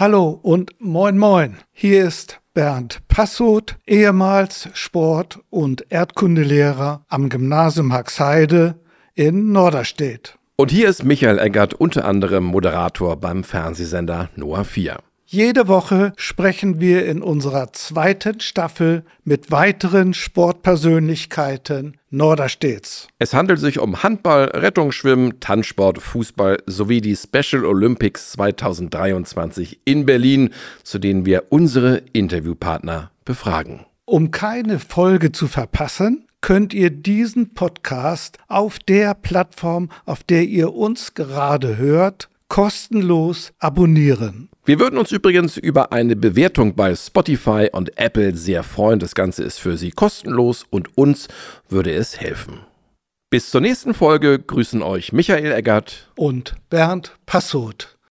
Hallo und moin moin. Hier ist Bernd Passoth, ehemals Sport- und Erdkundelehrer am Gymnasium Haxheide in Norderstedt. Und hier ist Michael Eggert, unter anderem Moderator beim Fernsehsender Noah 4. Jede Woche sprechen wir in unserer zweiten Staffel mit weiteren Sportpersönlichkeiten Norderstedts. Es handelt sich um Handball, Rettungsschwimmen, Tanzsport, Fußball sowie die Special Olympics 2023 in Berlin, zu denen wir unsere Interviewpartner befragen. Um keine Folge zu verpassen, könnt ihr diesen Podcast auf der Plattform, auf der ihr uns gerade hört, kostenlos abonnieren. Wir würden uns übrigens über eine Bewertung bei Spotify und Apple sehr freuen. Das Ganze ist für Sie kostenlos und uns würde es helfen. Bis zur nächsten Folge grüßen euch Michael Eggert und Bernd Passoth.